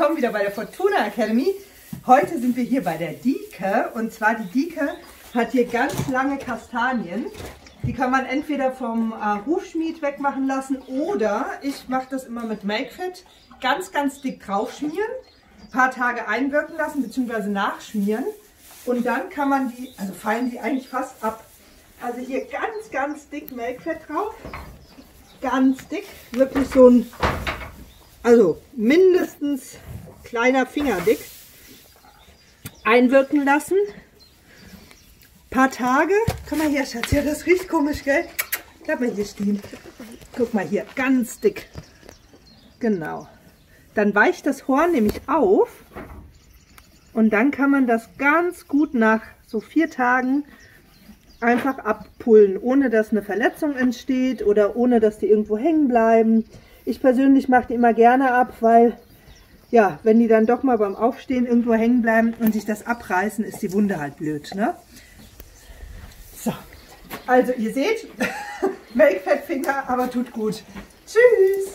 willkommen wieder bei der Fortuna Academy. Heute sind wir hier bei der Dieke und zwar die Dieke hat hier ganz lange Kastanien. Die kann man entweder vom äh, Hufschmied wegmachen lassen oder ich mache das immer mit Makefit. Ganz, ganz dick draufschmieren, ein paar Tage einwirken lassen bzw. nachschmieren und dann kann man die, also fallen die eigentlich fast ab. Also hier ganz, ganz dick Makefit drauf. Ganz dick, wirklich so ein also mindestens kleiner Finger dick, einwirken lassen. Paar Tage, komm mal hier, Schatz, ja, das riecht komisch, gell? Bleib mal hier stehen. Guck mal hier, ganz dick. Genau. Dann weicht das Horn nämlich auf und dann kann man das ganz gut nach so vier Tagen einfach abpullen, ohne dass eine Verletzung entsteht oder ohne dass die irgendwo hängen bleiben. Ich persönlich mache die immer gerne ab, weil ja, wenn die dann doch mal beim Aufstehen irgendwo hängen bleiben und sich das abreißen, ist die Wunde halt blöd. Ne? So, also ihr seht, Make Fat Finger, aber tut gut. Tschüss!